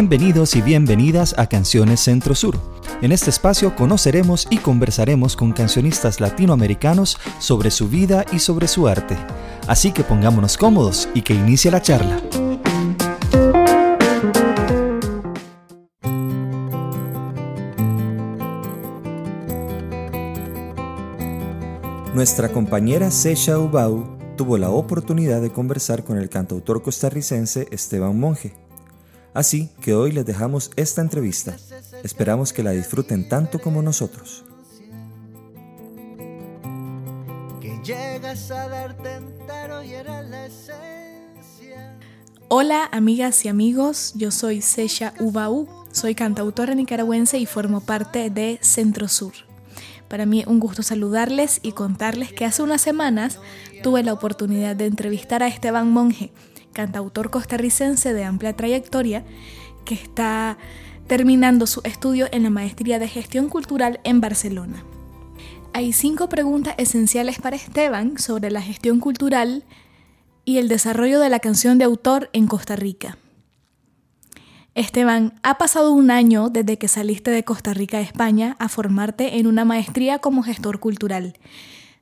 Bienvenidos y bienvenidas a Canciones Centro Sur. En este espacio conoceremos y conversaremos con cancionistas latinoamericanos sobre su vida y sobre su arte. Así que pongámonos cómodos y que inicie la charla. Nuestra compañera Sesha Ubau tuvo la oportunidad de conversar con el cantautor costarricense Esteban Monge. Así que hoy les dejamos esta entrevista. Esperamos que la disfruten tanto como nosotros. Hola amigas y amigos, yo soy Sesha Ubau, soy cantautora nicaragüense y formo parte de Centro Sur. Para mí es un gusto saludarles y contarles que hace unas semanas tuve la oportunidad de entrevistar a Esteban Monge, cantautor costarricense de amplia trayectoria, que está terminando su estudio en la maestría de gestión cultural en Barcelona. Hay cinco preguntas esenciales para Esteban sobre la gestión cultural y el desarrollo de la canción de autor en Costa Rica. Esteban, ha pasado un año desde que saliste de Costa Rica a España a formarte en una maestría como gestor cultural.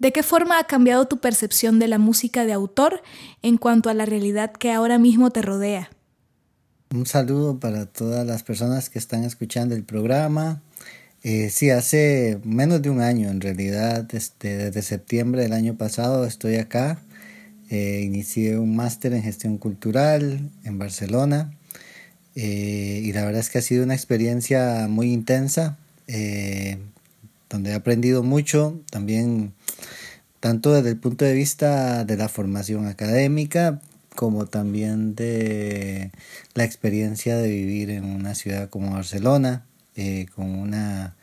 ¿De qué forma ha cambiado tu percepción de la música de autor en cuanto a la realidad que ahora mismo te rodea? Un saludo para todas las personas que están escuchando el programa. Eh, sí, hace menos de un año en realidad, este, desde septiembre del año pasado estoy acá. Eh, inicié un máster en gestión cultural en Barcelona eh, y la verdad es que ha sido una experiencia muy intensa, donde he aprendido mucho, también tanto desde el punto de vista de la formación académica, como también de la experiencia de vivir en una ciudad como Barcelona, eh, con una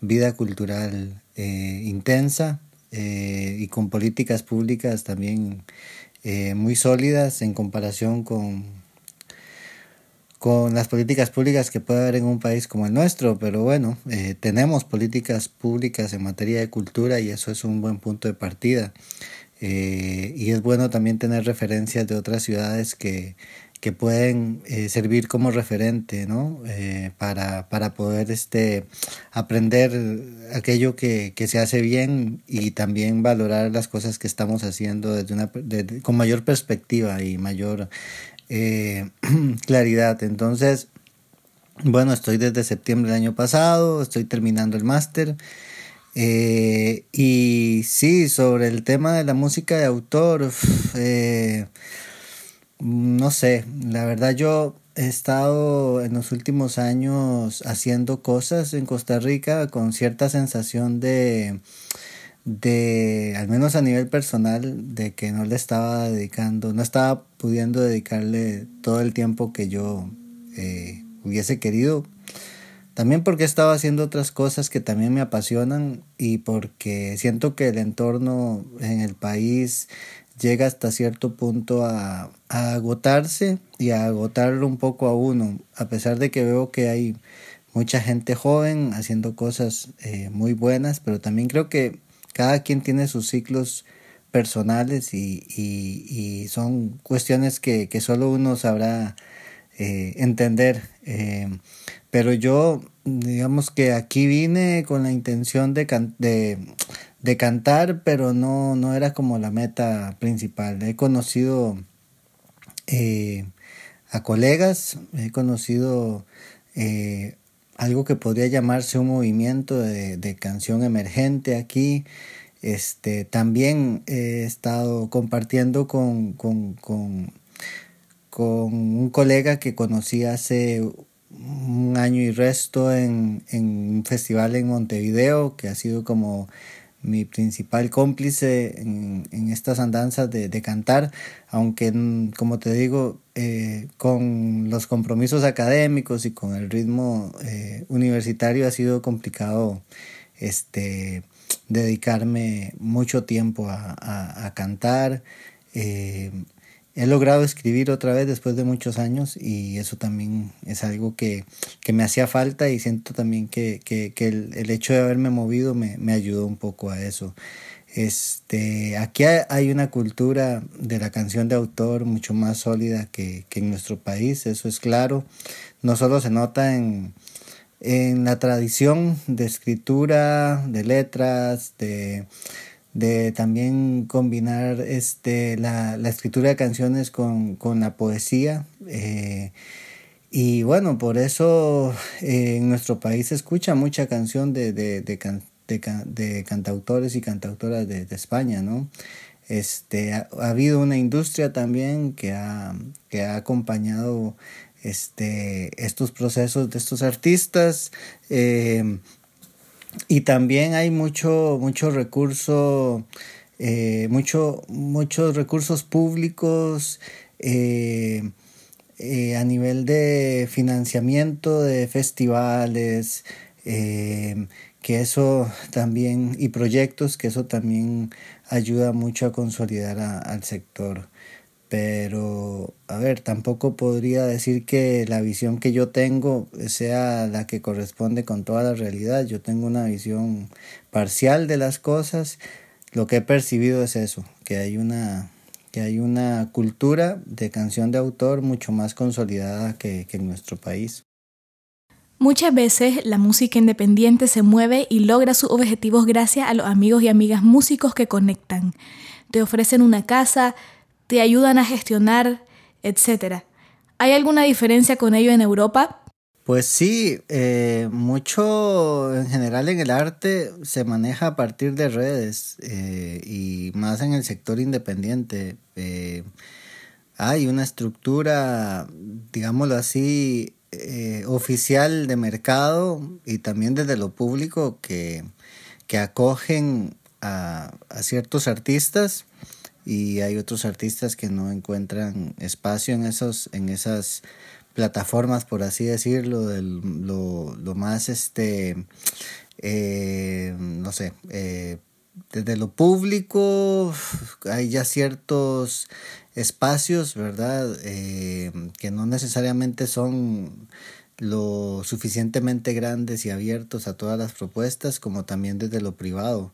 vida cultural intensa y con políticas públicas también muy sólidas en comparación con con las políticas públicas que puede haber en un país como el nuestro, pero bueno, eh, tenemos políticas públicas en materia de cultura y eso es un buen punto de partida. Eh, y es bueno también tener referencias de otras ciudades que, que pueden eh, servir como referente, ¿no? para, para poder este, aprender aquello que, que, se hace bien y también valorar las cosas que estamos haciendo desde una, con mayor perspectiva y mayor eh, claridad. Entonces, bueno, estoy desde septiembre del año pasado, estoy terminando el máster. Eh, y sí, sobre el tema de la música de autor, eh, no sé, la verdad yo he estado en los últimos años haciendo cosas en Costa Rica con cierta sensación de de, al menos a nivel personal, de que no le estaba dedicando, no estaba pudiendo dedicarle todo el tiempo que yo eh, hubiese querido. También porque estaba haciendo otras cosas que también me apasionan y porque siento que el entorno en el país llega hasta cierto punto a, agotarse y a agotarlo un poco a uno, a pesar de que veo que hay mucha gente joven haciendo cosas eh, muy buenas, pero también creo que cada quien tiene sus ciclos personales y, son cuestiones que, solo uno sabrá eh, entender. Eh, pero yo, digamos que aquí vine con la intención de, de, cantar, pero no, no era como la meta principal. He conocido eh, a colegas, he conocido algo que podría llamarse un movimiento de, canción emergente aquí. Este, también he estado compartiendo con, con, con, con un colega que conocí hace un año y resto en, en un festival en Montevideo, que ha sido como mi principal cómplice en, estas andanzas de, cantar, aunque como te digo, eh, con los compromisos académicos y con el ritmo eh, universitario ha sido complicado este, dedicarme mucho tiempo a cantar. Eh, he logrado escribir otra vez después de muchos años y eso también es algo que, que me hacía falta y siento también que, que, el, hecho de haberme movido me, me, ayudó un poco a eso. Este, aquí hay una cultura de la canción de autor mucho más sólida que, que en nuestro país, eso es claro. no solo se nota en, en la tradición de escritura, de letras, de, de también combinar este, la, la, escritura de canciones con, con la poesía. Eh, y bueno, por eso eh, en nuestro país se escucha mucha canción de, de, de, de cantautores y cantautoras de, España, ¿no? Este, ha, habido una industria también que ha, que ha acompañado este, estos procesos de estos artistas. Eh, y también hay mucho, mucho recurso, eh, mucho, muchos recursos públicos eh, a nivel de financiamiento de festivales, que eso también, y proyectos, que eso también ayuda mucho a consolidar al sector. Pero, a ver, tampoco podría decir que la visión que yo tengo sea la que corresponde con toda la realidad. Yo tengo una visión parcial de las cosas. Lo que he percibido es eso, que hay una, que hay una cultura de canción de autor mucho más consolidada que, que en nuestro país. Muchas veces la música independiente se mueve y logra sus objetivos gracias a los amigos y amigas músicos que conectan. Te ofrecen una casa, te ayudan a gestionar, etc. ¿Hay alguna diferencia con ello en Europa? Pues sí, eh, mucho en general en el arte se maneja a partir de redes eh, y más en el sector independiente. Eh, hay una estructura, digámoslo así, oficial de mercado y también desde lo público que, que acogen a, ciertos artistas y hay otros artistas que no encuentran espacio en esos en esas plataformas por así decirlo del, lo, más este eh, no sé eh, desde lo público hay ya ciertos espacios, ¿verdad? Eh, que no necesariamente son lo suficientemente grandes y abiertos a todas las propuestas, como también desde lo privado.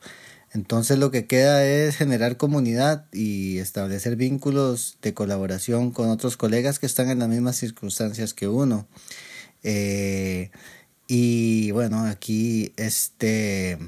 Entonces lo que queda es generar comunidad y establecer vínculos de colaboración con otros colegas que están en las mismas circunstancias que uno. Eh, y bueno, aquí este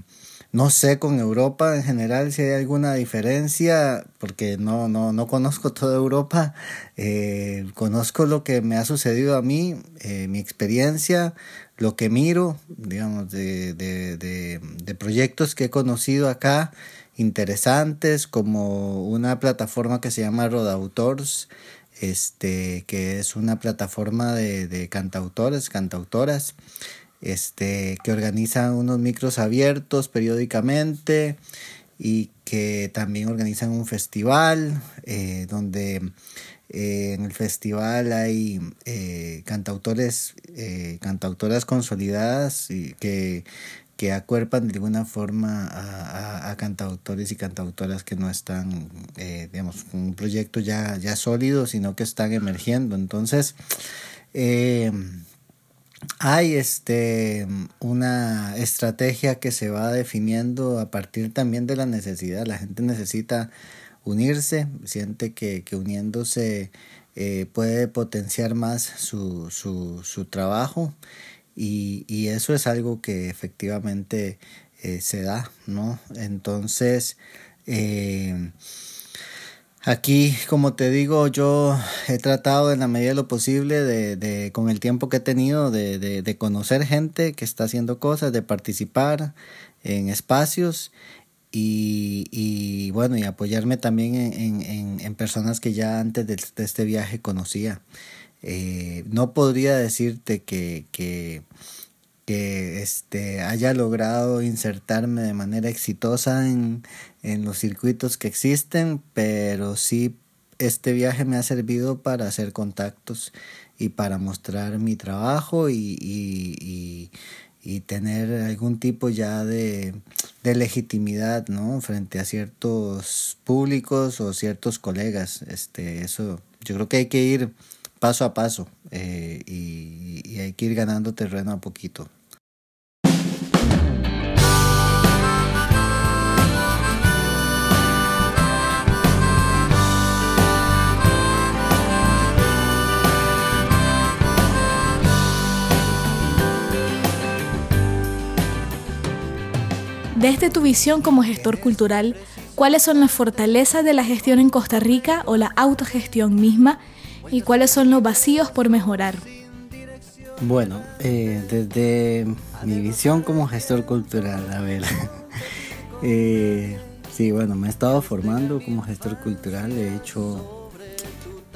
no sé con Europa en general si hay alguna diferencia, porque no, no, no conozco toda Europa. Eh, conozco lo que me ha sucedido a mí, eh, mi experiencia, lo que miro, digamos, de, de, de, proyectos que he conocido acá, interesantes, como una plataforma que se llama Rodautors, este, que es una plataforma de, de cantautores, cantautoras este, que organizan unos micros abiertos periódicamente y que también organizan un festival eh, donde eh, en el festival hay eh, cantautores, cantautoras consolidadas y que, que acuerpan de alguna forma a, a, cantautores y cantautoras que no están, digamos, con un proyecto ya, ya sólido, sino que están emergiendo. Entonces, hay este una estrategia que se va definiendo a partir también de la necesidad. La gente necesita unirse, siente que, que uniéndose eh, puede potenciar más su, su, su trabajo y, y, eso es algo que efectivamente eh, se da, ¿no? Entonces, eh, Aquí, como te digo, yo he tratado en la medida de lo posible de, de con el tiempo que he tenido de, de, de, conocer gente que está haciendo cosas, de participar en espacios y, y bueno, y apoyarme también en, personas que ya antes de, este viaje conocía. Eh, no podría decirte que, este, haya logrado insertarme de manera exitosa en, en los circuitos que existen, pero sí este viaje me ha servido para hacer contactos y para mostrar mi trabajo y, y, y, tener algún tipo ya de, legitimidad ¿no? frente a ciertos públicos o ciertos colegas. Este, eso, yo creo que hay que ir paso a paso eh, y hay que ir ganando terreno a poquito. Desde tu visión como gestor cultural, ¿cuáles son las fortalezas de la gestión en Costa Rica o la autogestión misma y cuáles son los vacíos por mejorar? Bueno, eh, desde mi visión como gestor cultural, a ver, eh, sí, bueno, me he estado formando como gestor cultural, he hecho,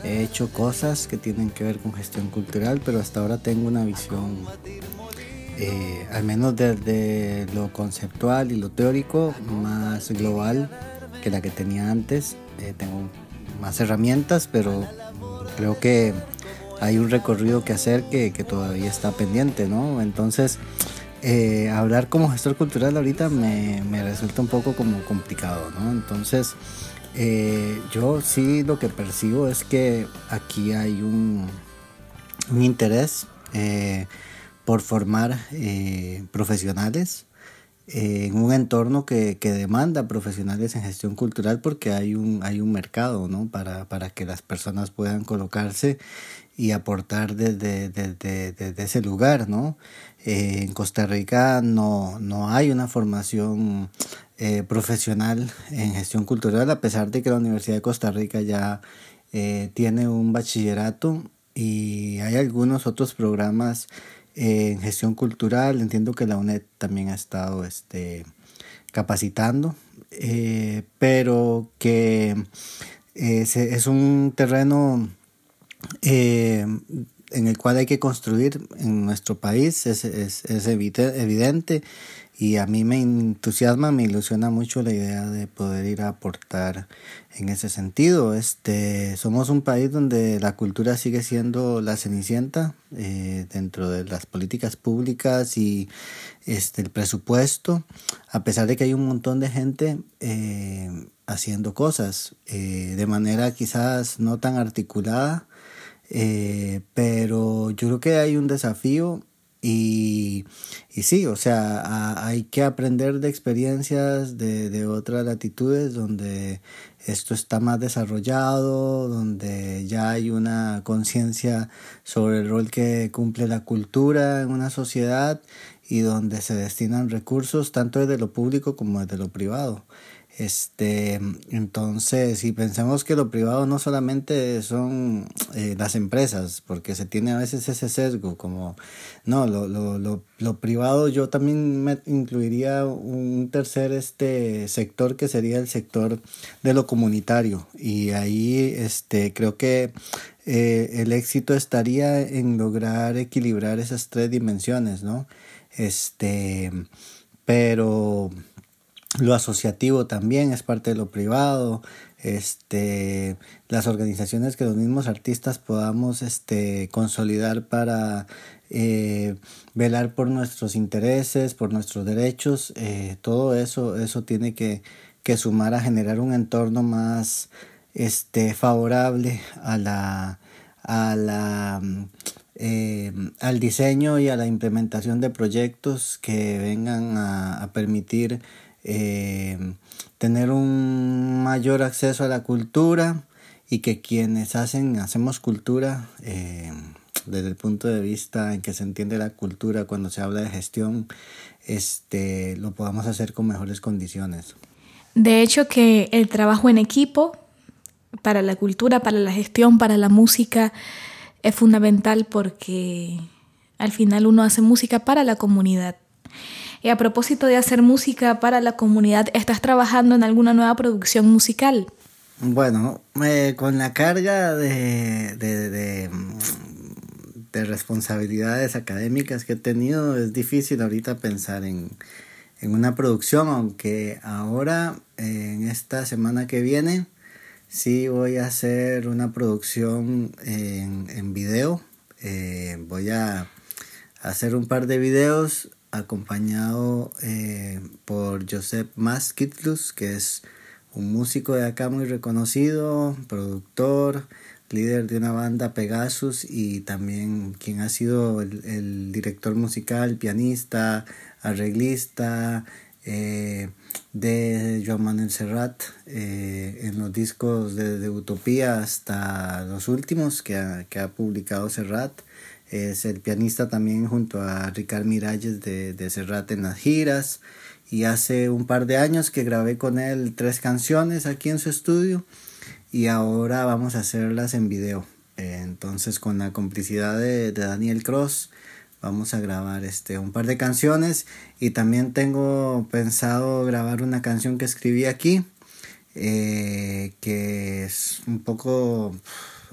he hecho cosas que tienen que ver con gestión cultural, pero hasta ahora tengo una visión, eh, al menos desde lo conceptual y lo teórico, más global que la que tenía antes. tengo más herramientas, pero creo que hay un recorrido que hacer que, todavía está pendiente, ¿no? Entonces, eh, hablar como gestor cultural ahorita me, resulta un poco como complicado, ¿no? Entonces, eh, yo sí lo que percibo es que aquí hay un, un interés eh, por formar profesionales en un entorno que, que, demanda profesionales en gestión cultural porque hay un, hay un mercado ¿no? para, para que las personas puedan colocarse y aportar desde, desde, ese lugar, ¿no? Eh, en Costa Rica no, no hay una formación eh, profesional en gestión cultural, a pesar de que la Universidad de Costa Rica ya eh, tiene un bachillerato y hay algunos otros programas en gestión cultural. Entiendo que la UNED también ha estado este, capacitando, pero que es un terreno eh, en el cual hay que construir en nuestro país es, es, es evidente y a mí me entusiasma, me ilusiona mucho la idea de poder ir a aportar en ese sentido. Este, somos un país donde la cultura sigue siendo la cenicienta eh, dentro de las políticas públicas y este, el presupuesto, a pesar de que hay un montón de gente eh, haciendo cosas eh, de manera quizás no tan articulada eh, pero yo creo que hay un desafío y, y sí, o sea, hay que aprender de experiencias de, de otras latitudes donde esto está más desarrollado, donde ya hay una conciencia sobre el rol que cumple la cultura en una sociedad y donde se destinan recursos tanto desde lo público como desde lo privado. Este, entonces, si pensamos que lo privado no solamente son eh, las empresas, porque se tiene a veces ese sesgo, como, no, lo, lo, lo, lo, privado yo también me incluiría un tercer este sector que sería el sector de lo comunitario. Y ahí este, creo que eh, el éxito estaría en lograr equilibrar esas tres dimensiones, ¿no? Este, pero lo asociativo también es parte de lo privado este las organizaciones que los mismos artistas podamos este consolidar para eh, velar por nuestros intereses por nuestros derechos eh, todo eso eso tiene que, que sumar a generar un entorno más este favorable a la a la eh, al diseño y a la implementación de proyectos que vengan a, a permitir eh, tener un mayor acceso a la cultura y que quienes hacen, hacemos cultura, eh, desde el punto de vista en que se entiende la cultura cuando se habla de gestión, este, lo podamos hacer con mejores condiciones. De hecho que el trabajo en equipo para la cultura, para la gestión, para la música es fundamental porque al final uno hace música para la comunidad. Y a propósito de hacer música para la comunidad, ¿estás trabajando en alguna nueva producción musical? Bueno, eh, con la carga de, de, de, responsabilidades académicas que he tenido, es difícil ahorita pensar en, en una producción, aunque ahora, en esta semana que viene, sí voy a hacer una producción en, en video. Eh, voy a hacer un par de videos acompañado eh, por Josep Maskitlus, que es un músico de acá muy reconocido, productor, líder de una banda Pegasus y también quien ha sido el, director musical, pianista, arreglista eh, de Joan Manuel Serrat eh, en los discos de, Utopía hasta los últimos que que ha publicado Serrat es el pianista también junto a Ricard Miralles de, de Serrat en las giras. Y hace un par de años que grabé con él tres canciones aquí en su estudio. Y ahora vamos a hacerlas en video. entonces con la complicidad de, Daniel Cross vamos a grabar este un par de canciones. Y también tengo pensado grabar una canción que escribí aquí eh, que es un poco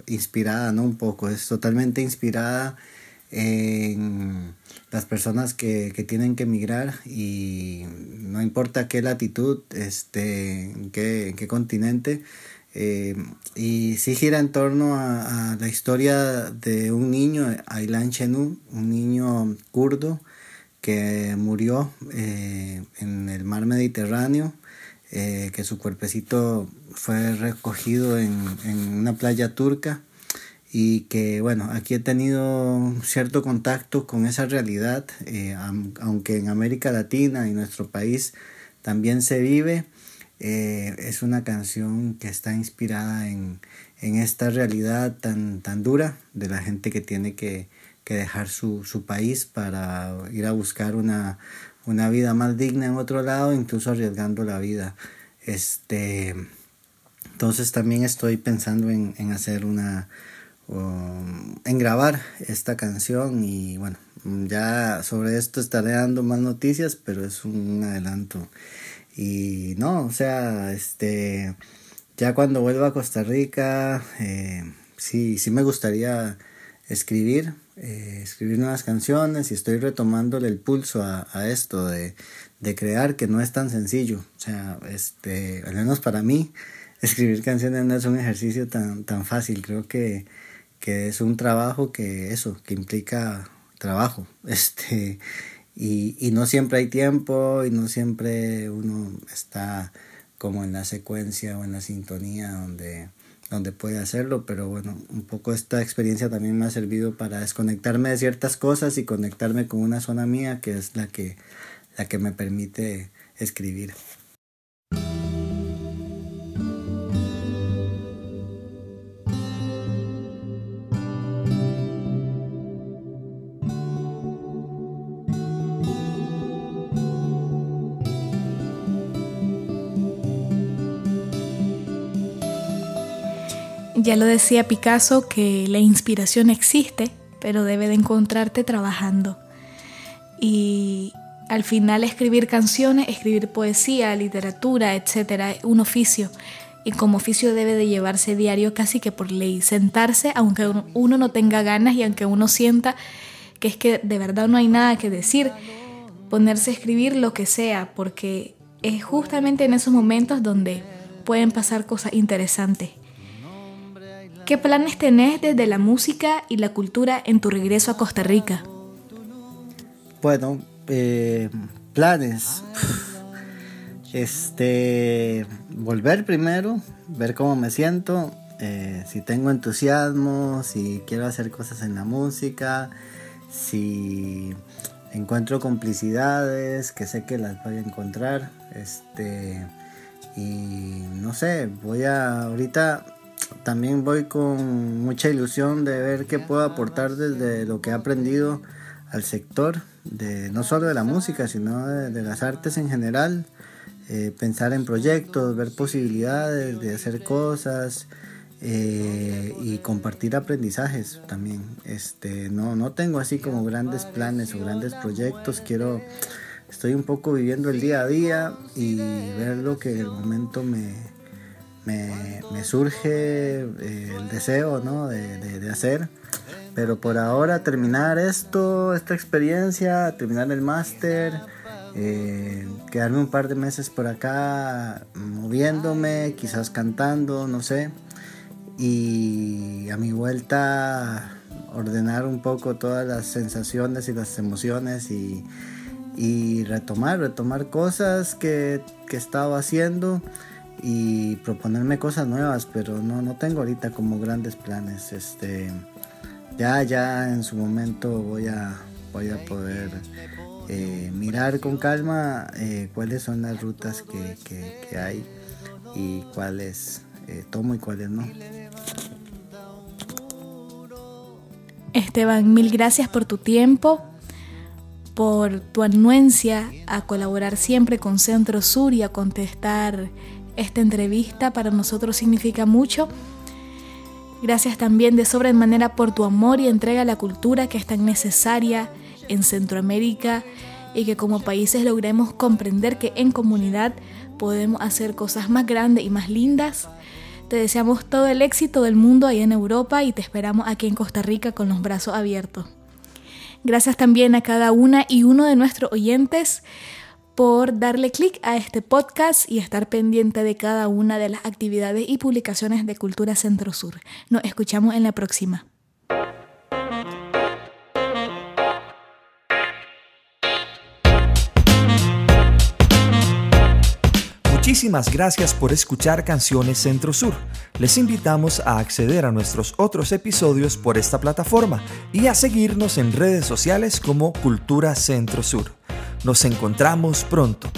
inspirada, no un poco, es totalmente inspirada en las personas que, tienen que emigrar y no importa qué latitud, este, en qué, continente. Eh, y sí gira en torno a, la historia de un niño, Aylan Chenu, un niño kurdo que murió eh, en el mar Mediterráneo, eh, que su cuerpecito fue recogido en, en una playa turca y que bueno, aquí he tenido cierto contacto con esa realidad, eh, aunque en América Latina y nuestro país también se vive, eh, es una canción que está inspirada en, esta realidad tan, tan dura de la gente que tiene que, dejar su, país para ir a buscar una, vida más digna en otro lado, incluso arriesgando la vida. Este, entonces también estoy pensando en hacer una, en grabar esta canción y bueno, ya sobre esto estaré dando más noticias, pero es un adelanto. Y no, o sea, este, ya cuando vuelva a Costa Rica, eh, sí, sí me gustaría escribir, eh, escribir nuevas canciones y estoy retomándole el pulso a, esto de, de, crear que no es tan sencillo. O sea, este, al menos para mí, escribir canciones no es un ejercicio tan, tan fácil. Creo que que es un trabajo que eso, que implica trabajo, este, y, y no siempre hay tiempo y no siempre uno está como en la secuencia o en la sintonía donde, donde puede hacerlo, pero bueno, un poco esta experiencia también me ha servido para desconectarme de ciertas cosas y conectarme con una zona mía que es la que, la que me permite escribir. Ya lo decía Picasso que la inspiración existe, pero debe de encontrarte trabajando. Y al final escribir canciones, escribir poesía, literatura, etcétera, es un oficio. Y como oficio debe de llevarse diario casi que por ley, sentarse aunque uno no tenga ganas y aunque uno sienta que es que de verdad no hay nada que decir, ponerse a escribir lo que sea, porque es justamente en esos momentos donde pueden pasar cosas interesantes. ¿Qué planes tenés desde la música y la cultura en tu regreso a Costa Rica? Bueno, eh, planes. Este, volver primero, ver cómo me siento, eh, si tengo entusiasmo, si quiero hacer cosas en la música, si encuentro complicidades, que sé que las voy a encontrar, este, y no sé, voy a ahorita también voy con mucha ilusión de ver qué puedo aportar desde lo que he aprendido al sector, de, no solo de la música, sino de, las artes en general. Eh, pensar en proyectos, ver posibilidades de hacer cosas eh, y compartir aprendizajes también. Este, no, no tengo así como grandes planes o grandes proyectos, quiero, estoy un poco viviendo el día a día y ver lo que en el momento me, me, surge eh, el deseo ¿no? de, hacer. Pero por ahora terminar esto, esta experiencia, terminar el máster, eh, quedarme un par de meses por acá moviéndome, quizás cantando, no sé. Y a mi vuelta ordenar un poco todas las sensaciones y las emociones y, y retomar, retomar cosas que, que he estado haciendo y proponerme cosas nuevas, pero no, no tengo ahorita como grandes planes. Este, ya, ya en su momento voy a, voy a poder eh, mirar con calma eh, cuáles son las rutas que, que, hay y cuáles eh, tomo y cuáles no. Esteban, mil gracias por tu tiempo, por tu anuencia a colaborar siempre con Centro Sur y a contestar esta entrevista. Para nosotros significa mucho. Gracias también de sobremanera por tu amor y entrega a la cultura que es tan necesaria en Centroamérica y que como países logremos comprender que en comunidad podemos hacer cosas más grandes y más lindas. Te deseamos todo el éxito del mundo ahí en Europa y te esperamos aquí en Costa Rica con los brazos abiertos. Gracias también a cada una y uno de nuestros oyentes por darle clic a este podcast y estar pendiente de cada una de las actividades y publicaciones de Cultura Centro Sur. Nos escuchamos en la próxima. Muchísimas gracias por escuchar Canciones Centro Sur. Les invitamos a acceder a nuestros otros episodios por esta plataforma y a seguirnos en redes sociales como Cultura Centro Sur. Nos encontramos pronto.